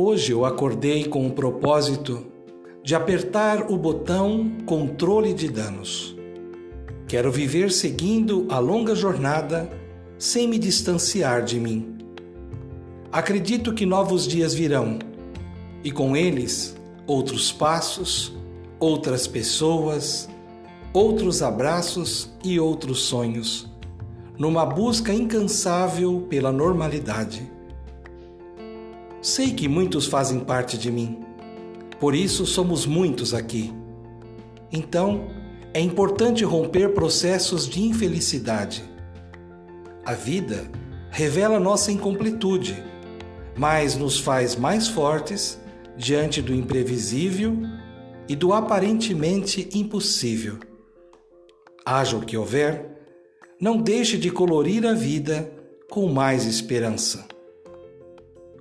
Hoje eu acordei com o propósito de apertar o botão controle de danos. Quero viver seguindo a longa jornada sem me distanciar de mim. Acredito que novos dias virão e com eles outros passos, outras pessoas, outros abraços e outros sonhos, numa busca incansável pela normalidade. Sei que muitos fazem parte de mim, por isso somos muitos aqui. Então, é importante romper processos de infelicidade. A vida revela nossa incompletude, mas nos faz mais fortes diante do imprevisível e do aparentemente impossível. Haja o que houver, não deixe de colorir a vida com mais esperança.